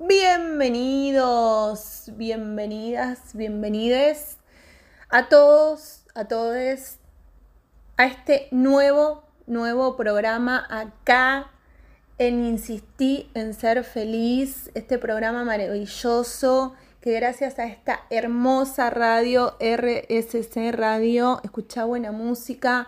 Bienvenidos, bienvenidas, bienvenides a todos, a todos a este nuevo, nuevo programa acá en Insistí en Ser Feliz, este programa maravilloso que gracias a esta hermosa radio RSC Radio, escucha buena música,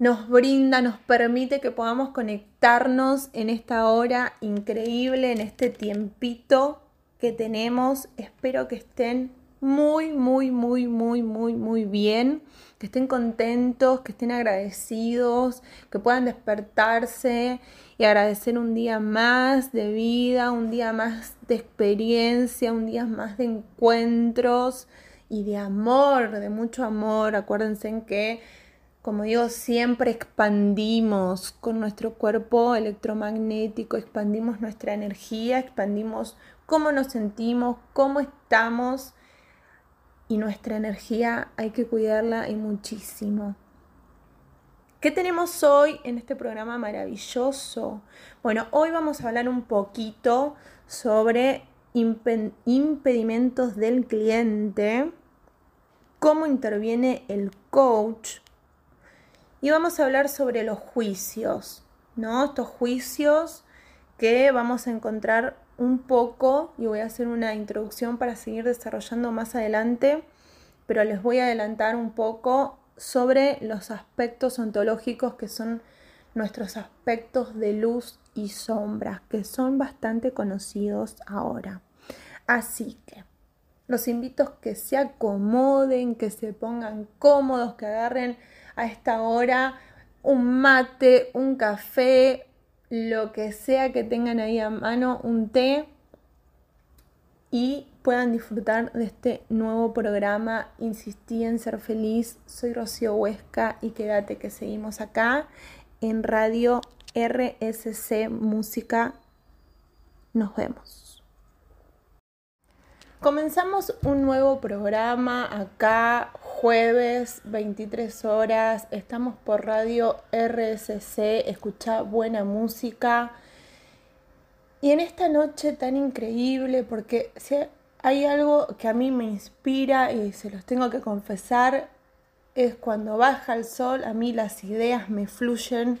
nos brinda, nos permite que podamos conectarnos en esta hora increíble, en este tiempito que tenemos. Espero que estén muy, muy, muy, muy, muy, muy bien, que estén contentos, que estén agradecidos, que puedan despertarse y agradecer un día más de vida, un día más de experiencia, un día más de encuentros y de amor, de mucho amor. Acuérdense en que como digo, siempre expandimos con nuestro cuerpo electromagnético, expandimos nuestra energía, expandimos cómo nos sentimos, cómo estamos y nuestra energía hay que cuidarla y muchísimo. ¿Qué tenemos hoy en este programa maravilloso? Bueno, hoy vamos a hablar un poquito sobre impedimentos del cliente, cómo interviene el coach y vamos a hablar sobre los juicios, ¿no? Estos juicios que vamos a encontrar un poco y voy a hacer una introducción para seguir desarrollando más adelante, pero les voy a adelantar un poco sobre los aspectos ontológicos que son nuestros aspectos de luz y sombra, que son bastante conocidos ahora. Así que los invito a que se acomoden, que se pongan cómodos, que agarren a esta hora un mate, un café, lo que sea que tengan ahí a mano, un té y puedan disfrutar de este nuevo programa. Insistí en ser feliz. Soy Rocío Huesca y quédate que seguimos acá en Radio RSC Música. Nos vemos. Comenzamos un nuevo programa acá, jueves, 23 horas. Estamos por radio RSC, escucha buena música. Y en esta noche tan increíble, porque si hay algo que a mí me inspira y se los tengo que confesar, es cuando baja el sol, a mí las ideas me fluyen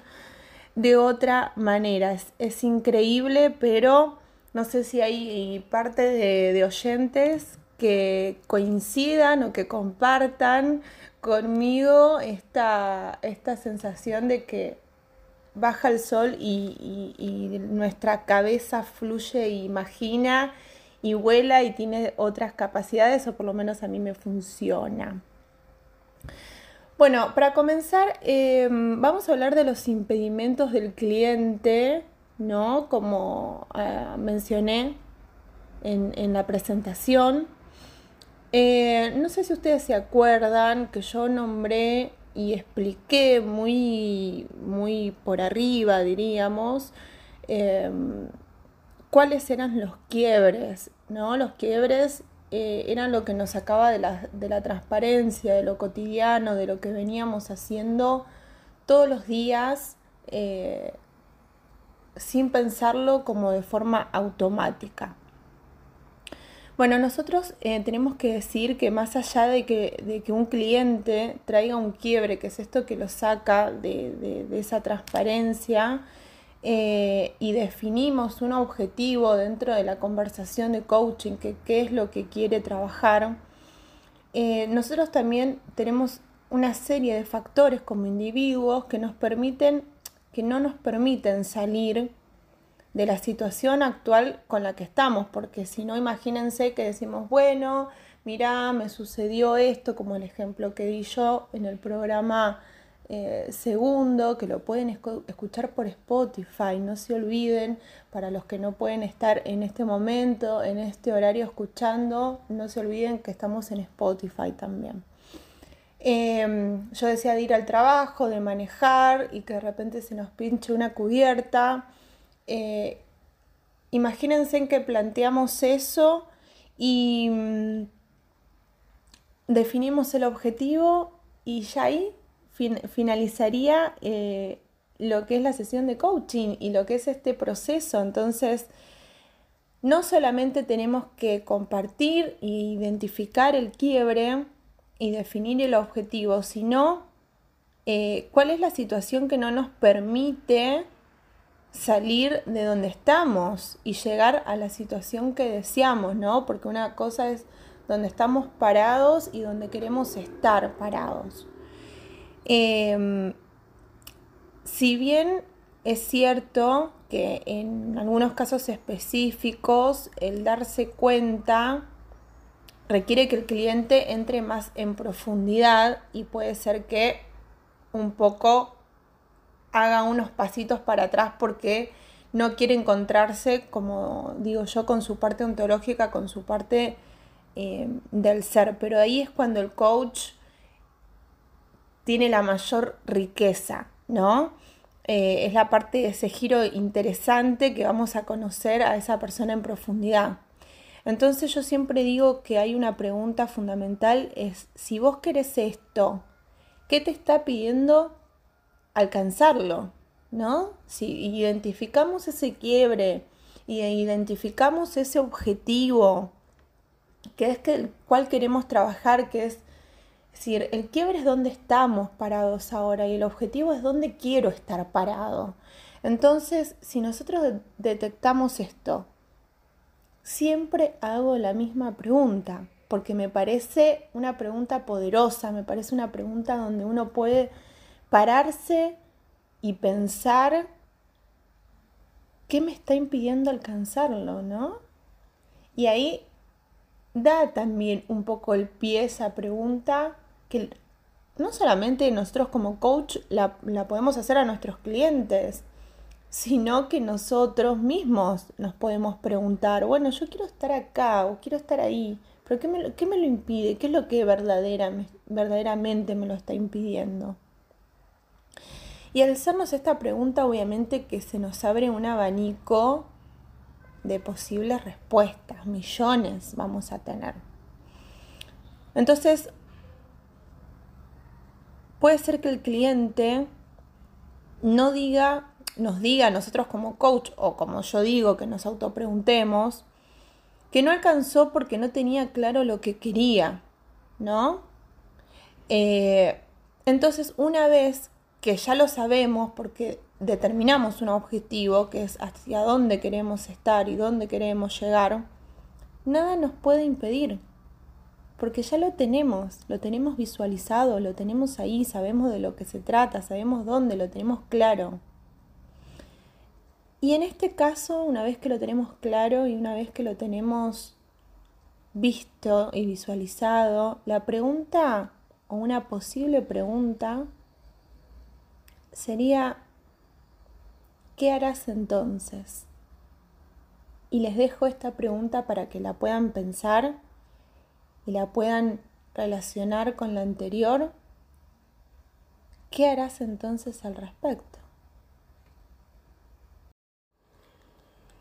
de otra manera. Es, es increíble, pero no sé si hay parte de, oyentes que coincidan o que compartan conmigo esta, esta sensación de que baja el sol y, nuestra cabeza fluye e imagina y vuela y tiene otras capacidades, o por lo menos a mí me funciona. Bueno, para comenzar, em, vamos a hablar de los impedimentos del cliente ¿no? Como eh, mencioné en, la presentación. Eh, no sé si ustedes se acuerdan que yo nombré y expliqué muy, muy por arriba, diríamos, em, cuáles eran los quiebres, ¿no? Los quiebres eh, eran lo que nos sacaba de la, de la transparencia, de lo cotidiano, de lo que veníamos haciendo todos los días sin pensarlo como de forma automática. Bueno, nosotros eh, tenemos que decir que más allá de que, de que, un cliente traiga un quiebre, que es esto que lo saca de, esa transparencia, eh, y definimos un objetivo dentro de la conversación de coaching, que qué es lo que quiere trabajar, eh, nosotros también tenemos una serie de factores como individuos que nos permiten que no nos permiten salir de la situación actual con la que estamos, porque si no, imagínense que decimos, bueno, mira, me sucedió esto, como el ejemplo que di yo en el programa eh, segundo, que lo pueden escuchar por Spotify, no se olviden, para los que no pueden estar en este momento, en este horario escuchando, no se olviden que estamos en Spotify también. Em, yo decía de ir al trabajo, de manejar y que de repente se nos pinche una cubierta. Eh, imagínense en que planteamos eso y mm, definimos el objetivo y ya ahí finalizaría eh, lo que es la sesión de coaching y lo que es este proceso. Entonces, no solamente tenemos que compartir e identificar el quiebre y definir el objetivo, sino eh, cuál es la situación que no nos permite salir de donde estamos y llegar a la situación que deseamos, ¿no? Porque una cosa es donde estamos parados y donde queremos estar parados. Em, si bien es cierto que en algunos casos específicos el darse cuenta requiere que el cliente entre más en profundidad y puede ser que un poco haga unos pasitos para atrás porque no quiere encontrarse, como digo yo, con su parte ontológica, con su parte eh, del ser. Pero ahí es cuando el coach tiene la mayor riqueza, ¿no? Eh, es la parte de ese giro interesante que vamos a conocer a esa persona en profundidad. Entonces yo siempre digo que hay una pregunta fundamental, es si vos querés esto, ¿qué te está pidiendo alcanzarlo? ¿No? Si identificamos ese quiebre y identificamos ese objetivo, que es que el cual queremos trabajar, que es decir, el quiebre es donde estamos parados ahora y el objetivo es donde quiero estar parado. Entonces, si nosotros detectamos esto, siempre hago la misma pregunta, porque me parece una pregunta poderosa, me parece una pregunta donde uno puede pararse y pensar qué me está impidiendo alcanzarlo, ¿no? Y ahí da también un poco el pie esa pregunta que no solamente nosotros como coach la, la podemos hacer a nuestros clientes, sino que nosotros mismos nos podemos preguntar, bueno, yo quiero estar acá o quiero estar ahí, pero ¿qué me, qué me lo impide? ¿Qué es lo que verdaderamente me lo está impidiendo? Y al hacernos esta pregunta, obviamente que se nos abre un abanico de posibles respuestas, millones vamos a tener. Entonces, puede ser que el cliente no diga nos diga nosotros como coach o como yo digo que nos autopreguntemos, que no alcanzó porque no tenía claro lo que quería, ¿no? Eh, entonces, una vez que ya lo sabemos porque determinamos un objetivo, que es hacia dónde queremos estar y dónde queremos llegar, nada nos puede impedir, porque ya lo tenemos, lo tenemos visualizado, lo tenemos ahí, sabemos de lo que se trata, sabemos dónde, lo tenemos claro. Y en este caso, una vez que lo tenemos claro y una vez que lo tenemos visto y visualizado, la pregunta o una posible pregunta sería, ¿qué harás entonces? Y les dejo esta pregunta para que la puedan pensar y la puedan relacionar con la anterior. ¿Qué harás entonces al respecto?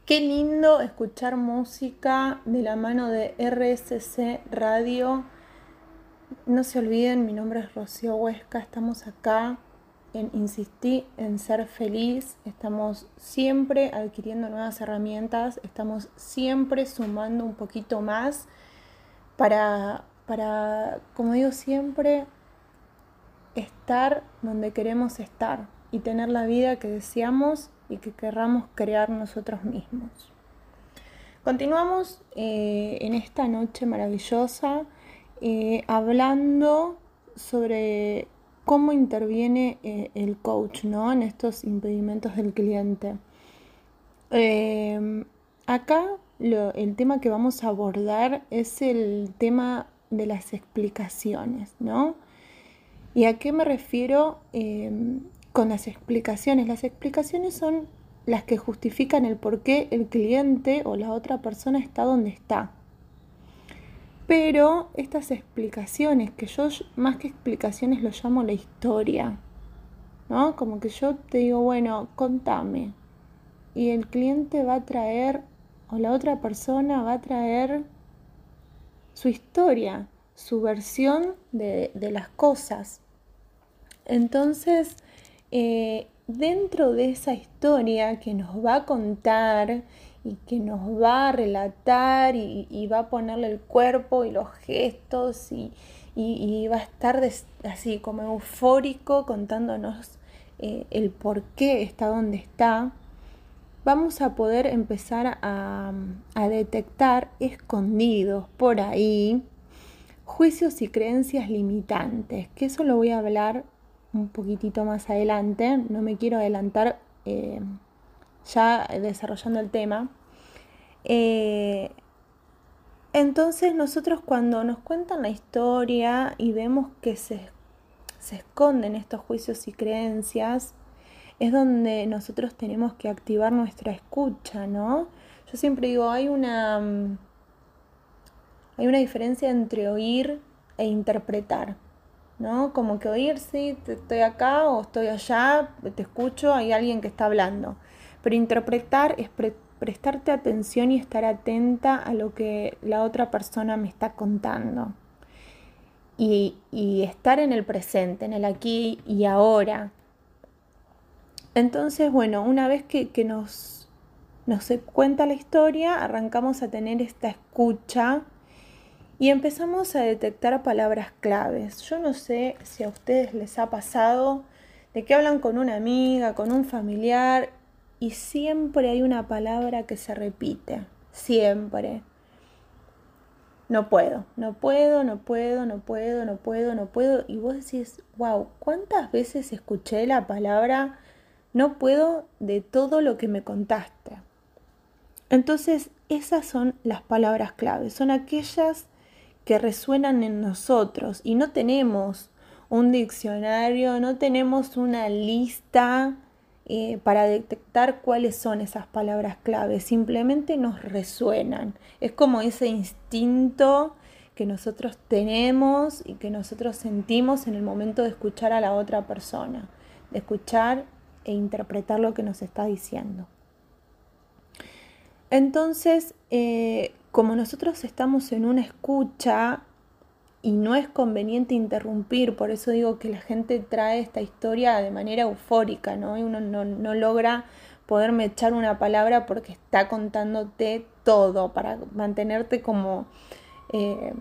Qué lindo escuchar música de la mano de RSC Radio. No se olviden, mi nombre es Rocío Huesca, estamos acá en Insistí en ser feliz, estamos siempre adquiriendo nuevas herramientas, estamos siempre sumando un poquito más para, para como digo siempre, estar donde queremos estar y tener la vida que deseamos y que querramos crear nosotros mismos. Continuamos eh, en esta noche maravillosa eh, hablando sobre cómo interviene eh, el coach ¿no? en estos impedimentos del cliente. acá el tema que vamos a abordar es el tema de las explicaciones, ¿no? ¿Y a qué me refiero? con las explicaciones. Las explicaciones son las que justifican el por qué el cliente o la otra persona está donde está. Pero estas explicaciones, que yo más que explicaciones lo llamo la historia, ¿no? Como que yo te digo, bueno, contame. Y el cliente va a traer, o la otra persona va a traer su historia, su versión de, las cosas. Entonces, eh, dentro de esa historia que nos va a contar y que nos va a relatar y, va a ponerle el cuerpo y los gestos y, va a estar así como eufórico contándonos eh, el por qué está donde está, vamos a poder empezar a, detectar escondidos por ahí juicios y creencias limitantes, que eso lo voy a hablar un poquitito más adelante, no me quiero adelantar eh, ya desarrollando el tema. Eh, entonces nosotros cuando nos cuentan la historia y vemos que se, se esconden estos juicios y creencias, es donde nosotros tenemos que activar nuestra escucha, ¿no? Yo siempre digo, hay una, mm, hay una diferencia entre oír e interpretar. ¿no? Como que oír, sí, estoy acá o estoy allá, te escucho, hay alguien que está hablando. Pero interpretar es prestarte atención y estar atenta a lo que la otra persona me está contando. Y, estar en el presente, en el aquí y ahora. Entonces, bueno, una vez que, nos, nos cuenta la historia, arrancamos a tener esta escucha y empezamos a detectar palabras claves. Yo no sé si a ustedes les ha pasado de que hablan con una amiga, con un familiar y siempre hay una palabra que se repite, siempre. No puedo, no puedo, no puedo, no puedo, no puedo, no puedo. Y vos decís, wow, ¿cuántas veces escuché la palabra no puedo de todo lo que me contaste? Entonces, esas son las palabras claves, son aquellas que resuenan en nosotros y no tenemos un diccionario, no tenemos una lista eh, para detectar cuáles son esas palabras clave, simplemente nos resuenan. Es como ese instinto que nosotros tenemos y que nosotros sentimos en el momento de escuchar a la otra persona, de escuchar e interpretar lo que nos está diciendo. Entonces, eh, como nosotros estamos en una escucha y no es conveniente interrumpir, por eso digo que la gente trae esta historia de manera eufórica, ¿no? Y uno no, logra poderme echar una palabra porque está contándote todo para mantenerte como, eh,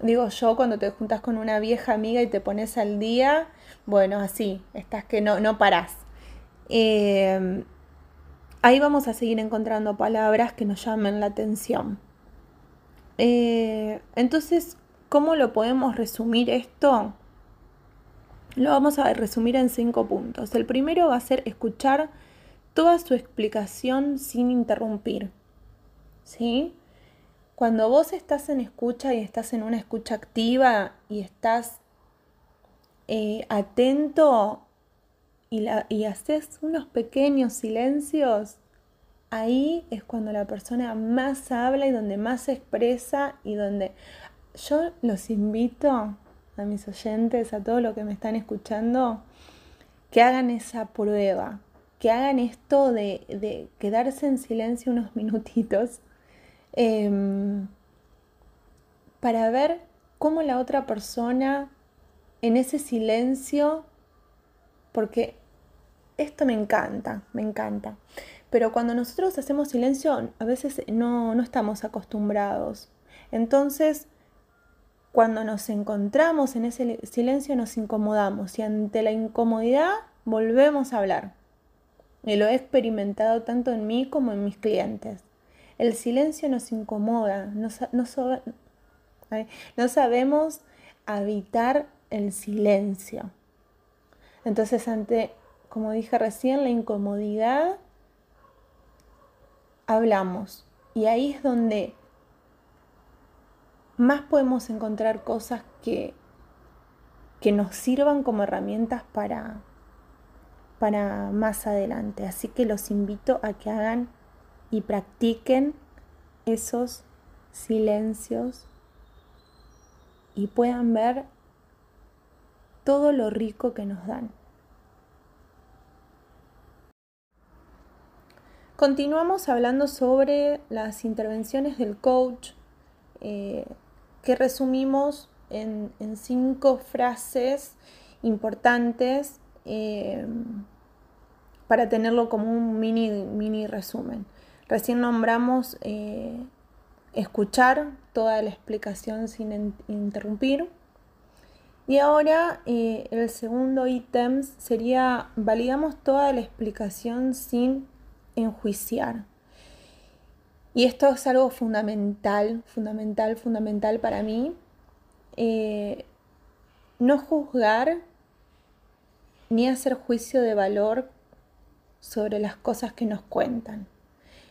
digo yo, cuando te juntas con una vieja amiga y te pones al día, bueno, así, estás que no, no parás. Eh, ahí vamos a seguir encontrando palabras que nos llamen la atención. Eh, entonces, ¿cómo lo podemos resumir esto? Lo vamos a resumir en cinco puntos. El primero va a ser escuchar toda su explicación sin interrumpir. ¿Sí? Cuando vos estás en escucha y estás en una escucha activa y estás eh, atento y, y haces unos pequeños silencios, ahí es cuando la persona más habla y donde más se expresa y donde yo los invito a mis oyentes, a todos los que me están escuchando, que hagan esa prueba, que hagan esto de, quedarse en silencio unos minutitos em, para ver cómo la otra persona en ese silencio, porque esto me encanta, me encanta. Pero cuando nosotros hacemos silencio, a veces no, no estamos acostumbrados. Entonces, cuando nos encontramos en ese silencio, nos incomodamos y ante la incomodidad volvemos a hablar. Y lo he experimentado tanto en mí como en mis clientes. El silencio nos incomoda, no, no sabemos habitar el silencio. Entonces, ante, como dije recién, la incomodidad, hablamos. Y ahí es donde más podemos encontrar cosas que, que nos sirvan como herramientas para, para más adelante. Así que los invito a que hagan y practiquen esos silencios y puedan ver todo lo rico que nos dan. Continuamos hablando sobre las intervenciones del coach eh, que resumimos en, cinco frases importantes eh, para tenerlo como un mini, mini resumen. Recién nombramos eh, escuchar toda la explicación sin interrumpir. Y ahora eh, el segundo ítem sería validamos toda la explicación sin enjuiciar. Y esto es algo fundamental, fundamental, fundamental para mí. Eh, no juzgar ni hacer juicio de valor sobre las cosas que nos cuentan.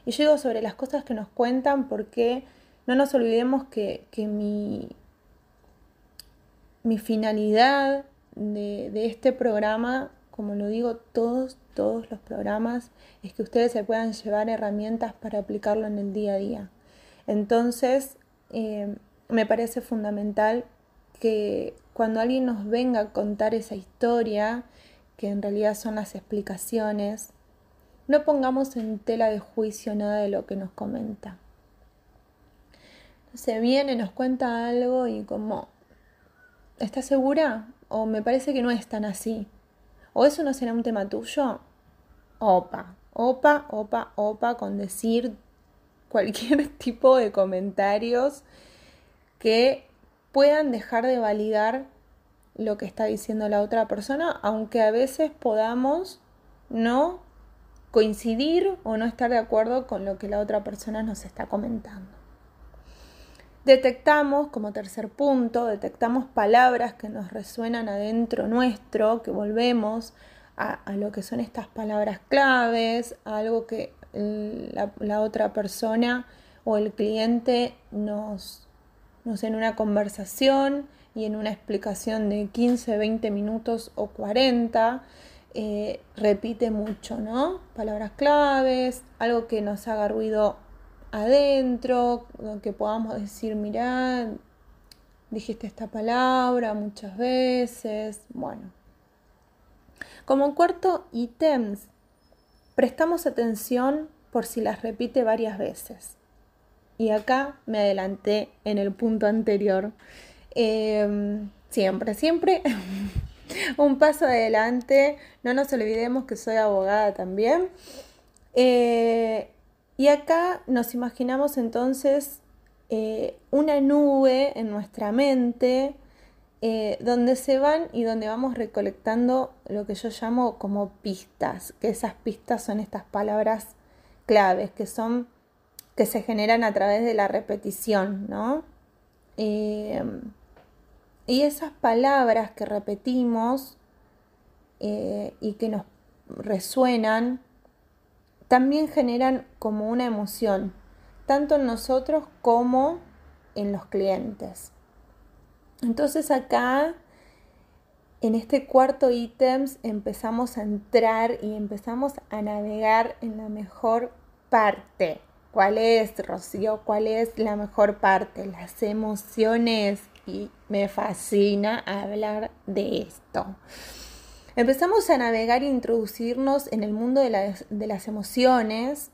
Y yo digo sobre las cosas que nos cuentan porque no nos olvidemos que, mi, mi finalidad de, de este programa como lo digo todos, todos los programas, es que ustedes se puedan llevar herramientas para aplicarlo en el día a día. Entonces, eh, me parece fundamental que cuando alguien nos venga a contar esa historia, que en realidad son las explicaciones, no pongamos en tela de juicio nada de lo que nos comenta. Se viene, nos cuenta algo y como, ¿estás segura? O me parece que no es tan así. ¿O eso no será un tema tuyo? Opa, opa, opa, opa, con decir cualquier tipo de comentarios que puedan dejar de validar lo que está diciendo la otra persona, aunque a veces podamos no coincidir o no estar de acuerdo con lo que la otra persona nos está comentando. Detectamos, como tercer punto, detectamos palabras que nos resuenan adentro nuestro, que volvemos a, lo que son estas palabras claves, a algo que la, otra persona o el cliente nos, nos en una conversación y en una explicación de 15, 20 minutos o 40, eh, repite mucho, ¿no? Palabras claves, algo que nos haga ruido adentro, que podamos decir, mirá, dijiste esta palabra muchas veces. Bueno. Como cuarto ítem, prestamos atención por si las repite varias veces. Y acá me adelanté en el punto anterior. Em, siempre, siempre un paso adelante. No nos olvidemos que soy abogada también. Eh, y acá nos imaginamos entonces eh, una nube en nuestra mente eh, donde se van y donde vamos recolectando lo que yo llamo como pistas, que esas pistas son estas palabras claves que son que se generan a través de la repetición, ¿no? Eh, y esas palabras que repetimos y que nos resuenan también generan como una emoción, tanto en nosotros como en los clientes. Entonces acá, en este cuarto ítem, empezamos a entrar y empezamos a navegar en la mejor parte. ¿Cuál es, Rocío? ¿Cuál es la mejor parte? Las emociones. Y me fascina hablar de esto. Empezamos a navegar e introducirnos en el mundo de, las emociones,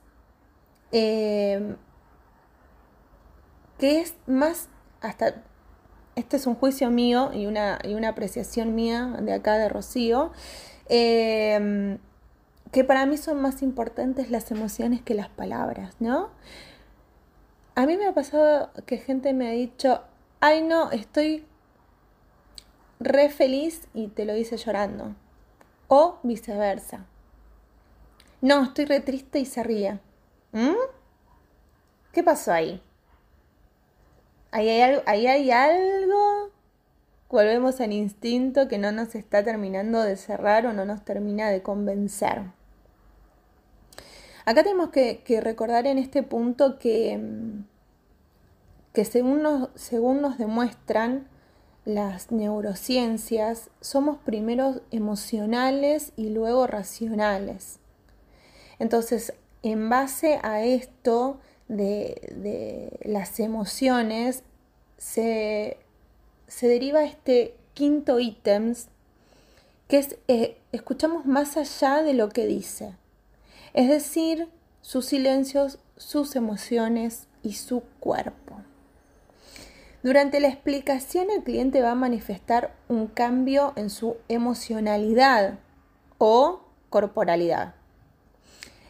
em, que es más, hasta, este es un juicio mío y una, y una apreciación mía de acá de Rocío, em, que para mí son más importantes las emociones que las palabras, ¿no? A mí me ha pasado que gente me ha dicho, ay no, estoy re feliz y te lo dice llorando o viceversa. No, estoy re triste y se ríe. ¿Mm? ¿Qué pasó ahí? Ahí hay, algo, ahí hay algo. Volvemos al instinto que no nos está terminando de cerrar o no nos termina de convencer. Acá tenemos que, recordar en este punto que, mm, que según, nos, según nos demuestran las neurociencias, somos primero emocionales y luego racionales. Entonces, en base a esto de, las emociones, se, deriva este quinto ítem, que es eh, escuchamos más allá de lo que dice. Es decir, sus silencios, sus emociones y su cuerpo. Durante la explicación el cliente va a manifestar un cambio en su emocionalidad o corporalidad.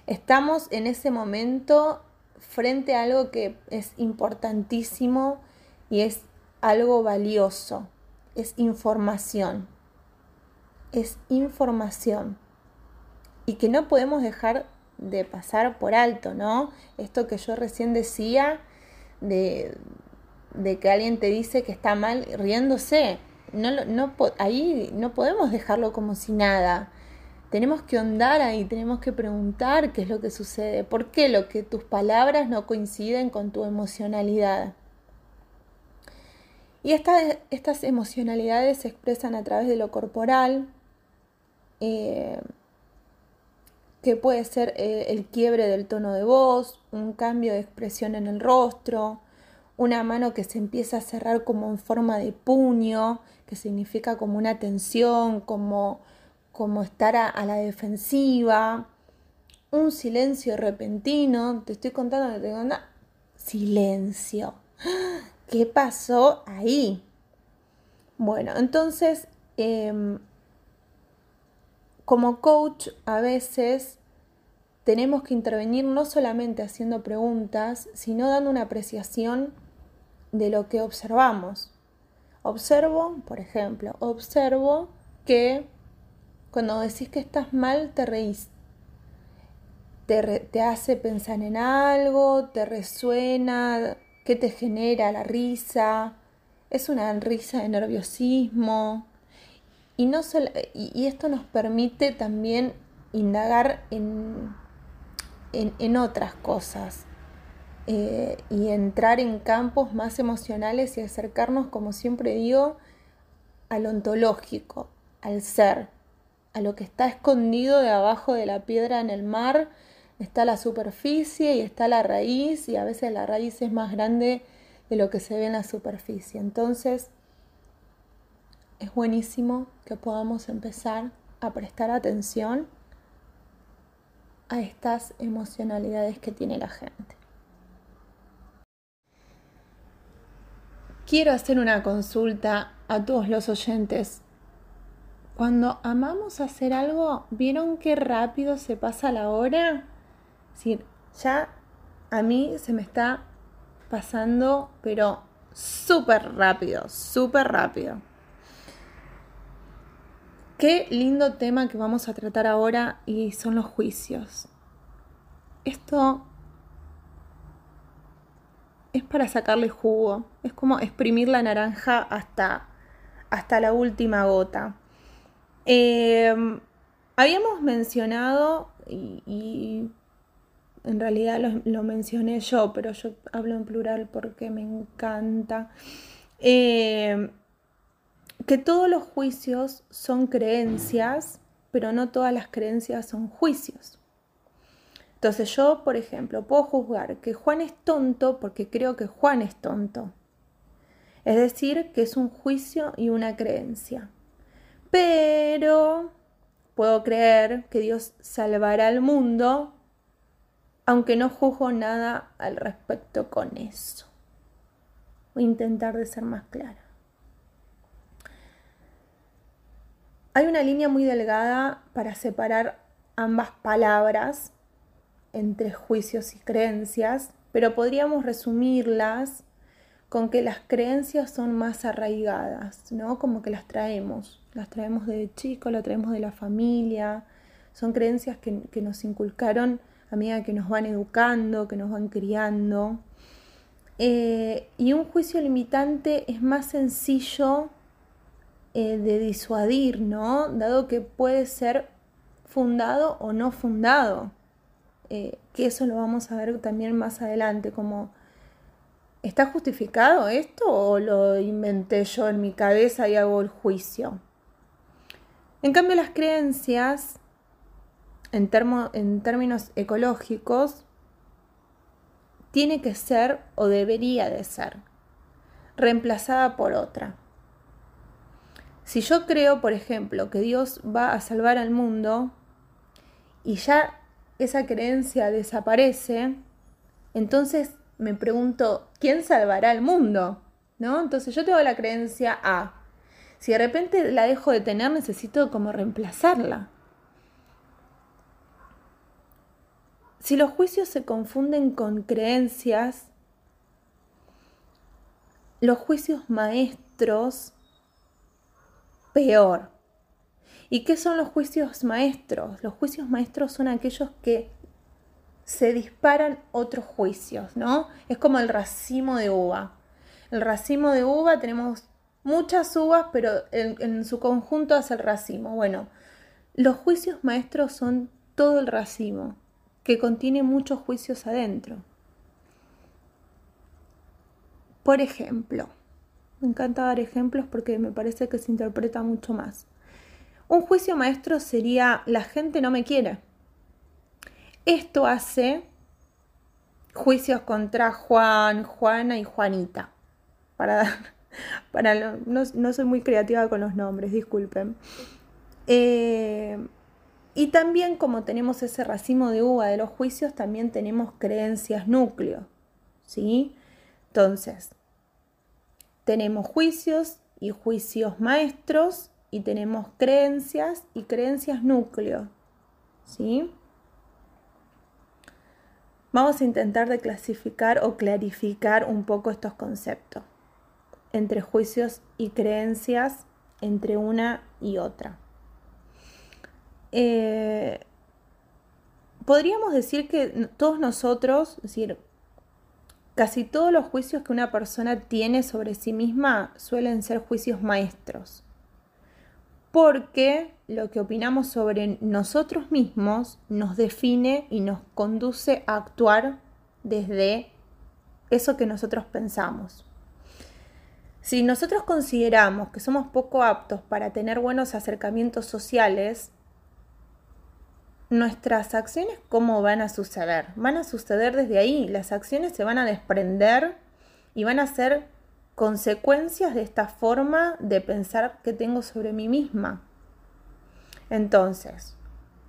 Estamos en ese momento frente a algo que es importantísimo y es algo valioso, es información, es información y que no podemos dejar de pasar por alto, ¿no? Esto que yo recién decía de, de que alguien te dice que está mal riéndose, no, no, ahí no podemos dejarlo como si nada. Tenemos que ondar ahí, tenemos que preguntar qué es lo que sucede, por qué lo que tus palabras no coinciden con tu emocionalidad. Y estas emocionalidades se expresan a través de lo corporal, eh, que puede ser eh, el quiebre del tono de voz, un cambio de expresión en el rostro, una mano que se empieza a cerrar como en forma de puño, que significa como una tensión, como, como estar a, la defensiva, un silencio repentino, te estoy contando que tengo una silencio. ¿Qué pasó ahí? Bueno, entonces, em, como coach, a veces tenemos que intervenir no solamente haciendo preguntas, sino dando una apreciación de lo que observamos. Observo, por ejemplo, observo que cuando decís que estás mal, te reís. Te, te hace pensar en algo, te resuena, ¿Qué te genera la risa? ¿Es una risa de nerviosismo? Y, no y, esto nos permite también indagar en, en, otras cosas eh, y entrar en campos más emocionales y acercarnos, como siempre digo, al ontológico, al ser, a lo que está escondido de abajo de la piedra en el mar está la superficie y está la raíz y a veces la raíz es más grande de lo que se ve en la superficie. Entonces, es buenísimo que podamos empezar a prestar atención a estas emocionalidades que tiene la gente. Quiero hacer una consulta a todos los oyentes. Cuando amamos hacer algo, ¿vieron qué rápido se pasa la hora? decir, ya a mí se me está pasando, pero súper rápido, súper rápido. Qué lindo tema que vamos a tratar ahora y son los juicios. Esto es para sacarle jugo, es como exprimir la naranja hasta, hasta la última gota. Eh, habíamos mencionado, y en realidad lo, mencioné yo, pero yo hablo en plural porque me encanta. Eh, que todos los juicios son creencias, pero no todas las creencias son juicios. Entonces yo, por ejemplo, puedo juzgar que Juan es tonto porque creo que Juan es tonto. Es decir, que es un juicio y una creencia. Pero puedo creer que Dios salvará al mundo aunque no juzgo nada al respecto con eso. Voy a intentar de ser más clara. Hay una línea muy delgada para separar ambas palabras entre juicios y creencias, pero podríamos resumirlas con que las creencias son más arraigadas, ¿no? Como que las traemos, las traemos de chico, las traemos de la familia, son creencias que, que nos inculcaron a medida que nos van educando, que nos van criando. Eh, y un juicio limitante es más sencillo eh, de disuadir, ¿no? Dado que puede ser fundado o no fundado. Eh, que eso lo vamos a ver también más adelante, como ¿está justificado esto o lo inventé yo en mi cabeza y hago el juicio? En cambio, las creencias en, en términos ecológicos, tiene que ser o debería de ser reemplazada por otra. Si yo creo, por ejemplo, que Dios va a salvar al mundo y ya esa creencia desaparece, entonces me pregunto, ¿quién salvará al mundo? ¿No? Entonces yo tengo la creencia A. Si de repente la dejo de tener, necesito como reemplazarla. Si los juicios se confunden con creencias, los juicios maestros, peor. ¿Y qué son los juicios maestros? Los juicios maestros son aquellos que se disparan otros juicios, ¿no? Es como el racimo de uva. El racimo de uva tenemos muchas uvas, pero en, su conjunto hace el racimo. Bueno, los juicios maestros son todo el racimo, que contiene muchos juicios adentro. Por ejemplo, me encanta dar ejemplos porque me parece que se interpreta mucho más. Un juicio maestro sería la gente no me quiere. Esto hace juicios contra Juan, Juana y Juanita. Para, para no, soy muy creativa con los nombres, disculpen. Eh, y también como tenemos ese racimo de uva de los juicios, también tenemos creencias núcleo. ¿Sí? Entonces, tenemos juicios y juicios maestros y tenemos creencias y creencias núcleo. ¿Sí? Vamos a intentar de clasificar o clarificar un poco estos conceptos entre juicios y creencias entre una y otra. Eh, podríamos decir que todos nosotros, es decir, casi todos los juicios que una persona tiene sobre sí misma suelen ser juicios maestros porque lo que opinamos sobre nosotros mismos nos define y nos conduce a actuar desde eso que nosotros pensamos. Si nosotros consideramos que somos poco aptos para tener buenos acercamientos sociales, nuestras acciones, ¿cómo van a suceder? Van a suceder desde ahí. Las acciones se van a desprender y van a ser consecuencias de esta forma de pensar que tengo sobre mí misma. Entonces,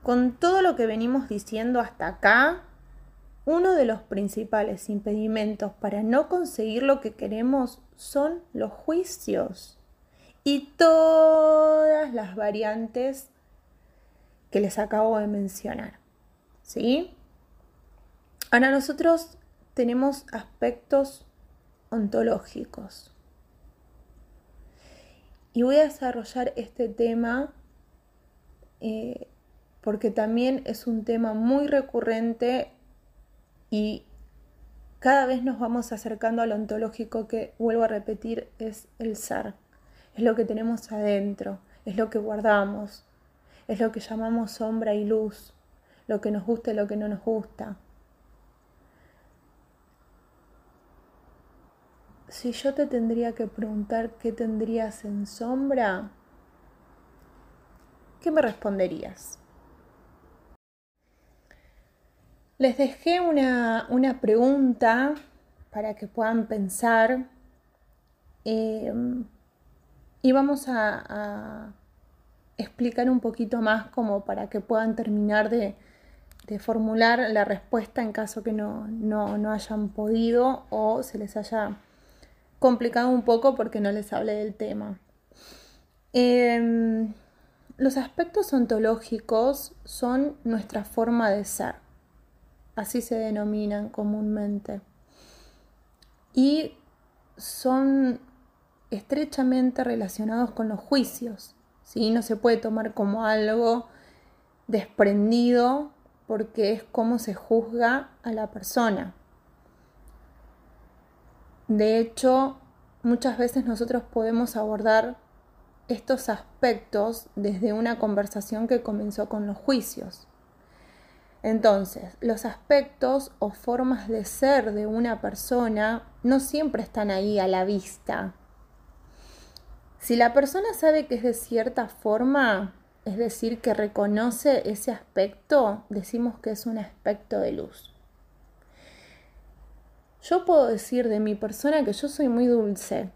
con todo lo que venimos diciendo hasta acá, uno de los principales impedimentos para no conseguir lo que queremos son los juicios y todas las variantes que les acabo de mencionar. ¿Sí? Ahora nosotros tenemos aspectos ontológicos. Y voy a desarrollar este tema eh, porque también es un tema muy recurrente y cada vez nos vamos acercando al ontológico que, vuelvo a repetir, es el ser. Es lo que tenemos adentro, es lo que guardamos, es lo que llamamos sombra y luz, lo que nos gusta y lo que no nos gusta. Si yo te tendría que preguntar qué tendrías en sombra, ¿qué me responderías? Les dejé una, pregunta para que puedan pensar em, y vamos a, explicar un poquito más como para que puedan terminar de, formular la respuesta en caso que no, no hayan podido o se les haya complicado un poco porque no les hablé del tema. Em, los aspectos ontológicos son nuestra forma de ser, así se denominan comúnmente, y son estrechamente relacionados con los juicios. ¿sí? No se puede tomar como algo desprendido porque es como se juzga a la persona. De hecho, muchas veces nosotros podemos abordar estos aspectos desde una conversación que comenzó con los juicios. Entonces, los aspectos o formas de ser de una persona no siempre están ahí a la vista. Si la persona sabe que es de cierta forma, es decir, que reconoce ese aspecto, decimos que es un aspecto de luz. Yo puedo decir de mi persona que yo soy muy dulce.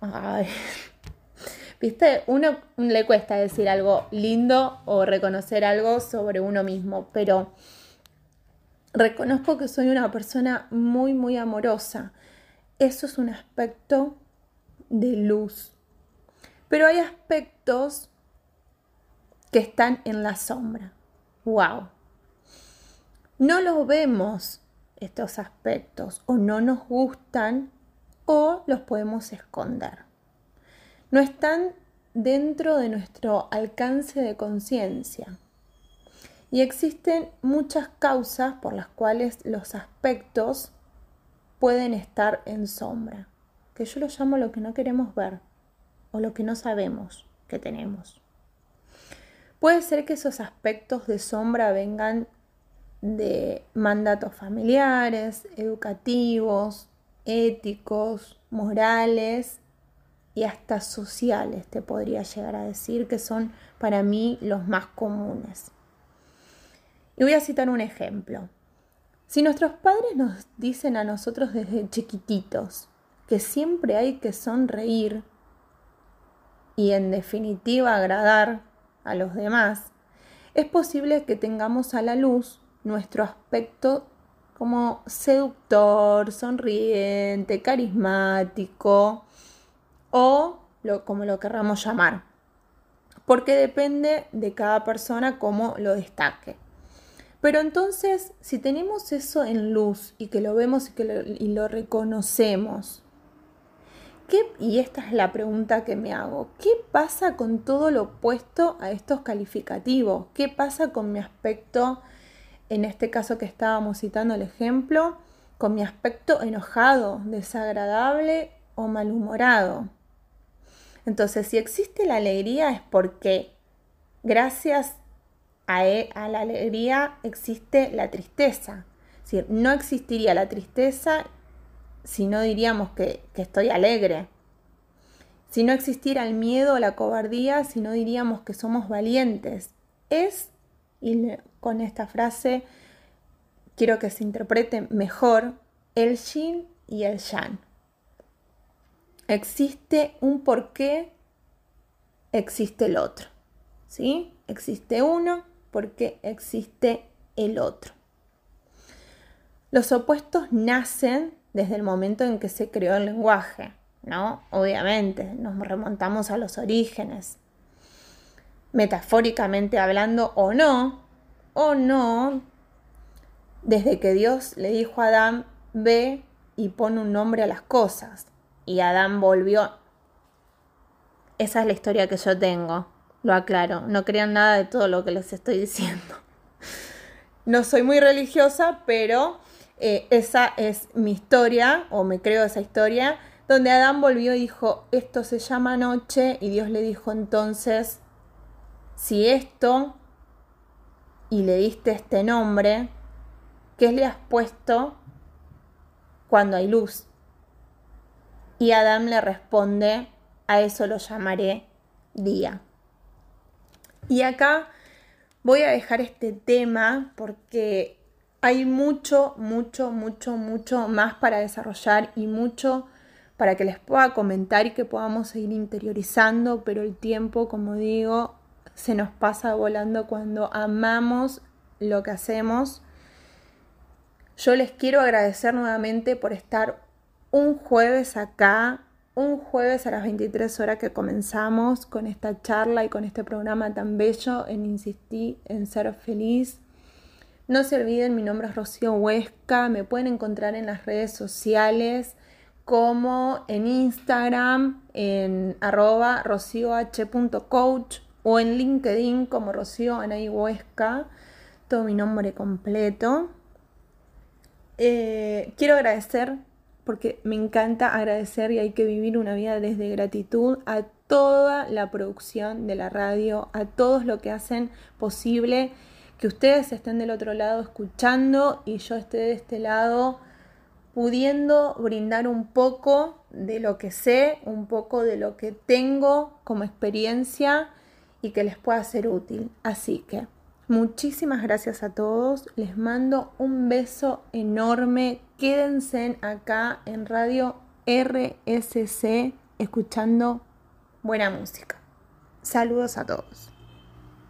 Ay. Viste, uno le cuesta decir algo lindo o reconocer algo sobre uno mismo, pero reconozco que soy una persona muy, muy amorosa. Eso es un aspecto de luz. Pero hay aspectos que están en la sombra. ¡Wow! no los vemos estos aspectos o no nos gustan o los podemos esconder. No están dentro de nuestro alcance de conciencia. Y existen muchas causas por las cuales los aspectos pueden estar en sombra, que yo lo llamo lo que no queremos ver o lo que no sabemos que tenemos. Puede ser que esos aspectos de sombra vengan de mandatos familiares, educativos, éticos, morales y hasta sociales, te podría llegar a decir, que son para mí los más comunes. Y voy a citar un ejemplo. Si nuestros padres nos dicen a nosotros desde chiquititos que siempre hay que sonreír y en definitiva agradar a los demás, es posible que tengamos a la luz nuestro aspecto como seductor, sonriente, carismático o lo, como lo querramos llamar, porque depende de cada persona cómo lo destaque. Pero entonces, si tenemos eso en luz y que lo vemos y que lo, y lo reconocemos, ¿qué, y esta es la pregunta que me hago, ¿qué pasa con todo lo opuesto a estos calificativos? ¿Qué pasa con mi aspecto en este caso que estábamos citando el ejemplo, con mi aspecto enojado, desagradable o malhumorado. Entonces, si existe la alegría es porque gracias a, e, la alegría existe la tristeza. Es decir, no existiría la tristeza si no diríamos que, estoy alegre. Si no existiera el miedo o la cobardía, si no diríamos que somos valientes. Es con esta frase quiero que se interprete mejor el yin y el yang. Existe un porqué, existe el otro. ¿Sí? Existe uno porque existe el otro. Los opuestos nacen desde el momento en que se creó el lenguaje, ¿no? Obviamente, nos remontamos a los orígenes metafóricamente hablando o no, o no, desde que Dios le dijo a Adán, ve y pone un nombre a las cosas. Y Adán volvió. Esa es la historia que yo tengo, lo aclaro, no crean nada de todo lo que les estoy diciendo. No soy muy religiosa, pero eh, esa es mi historia, o me creo esa historia, donde Adán volvió y dijo, esto se llama noche, y Dios le dijo entonces, si esto y le diste este nombre, ¿qué le has puesto cuando hay luz? Y Adán le responde, a eso lo llamaré día. Y acá voy a dejar este tema porque hay mucho, mucho, mucho, mucho más para desarrollar y mucho para que les pueda comentar y que podamos seguir interiorizando, pero el tiempo, como digo, se nos pasa volando cuando amamos lo que hacemos. Yo les quiero agradecer nuevamente por estar un jueves acá, un jueves a las 23 horas que comenzamos con esta charla y con este programa tan bello en Insistí en Ser Feliz. No se olviden, mi nombre es Rocío Huesca, me pueden encontrar en las redes sociales como en Instagram en arroba rocioh.coach o en LinkedIn como Rocío Anaí Huesca, todo mi nombre completo. Eh, quiero agradecer, porque me encanta agradecer y hay que vivir una vida desde gratitud a toda la producción de la radio, a todos los que hacen posible que ustedes estén del otro lado escuchando y yo esté de este lado pudiendo brindar un poco de lo que sé, un poco de lo que tengo como experiencia y que les pueda ser útil. Así que muchísimas gracias a todos. Les mando un beso enorme. Quédense acá en Radio RSC escuchando buena música. Saludos a todos.